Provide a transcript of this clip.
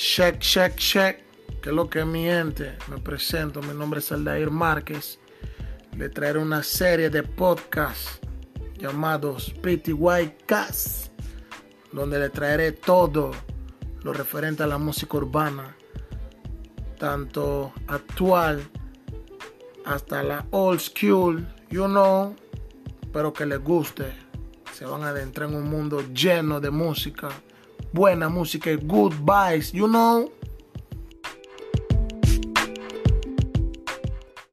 Check, check, check. Que es lo que mi gente. Me presento, mi nombre es Aldair Márquez. Le traeré una serie de podcasts llamados PTY Cast, donde le traeré todo lo referente a la música urbana, tanto actual hasta la old school, you know, pero que les guste. Se van a adentrar en un mundo lleno de música, buena música good vibes, you know.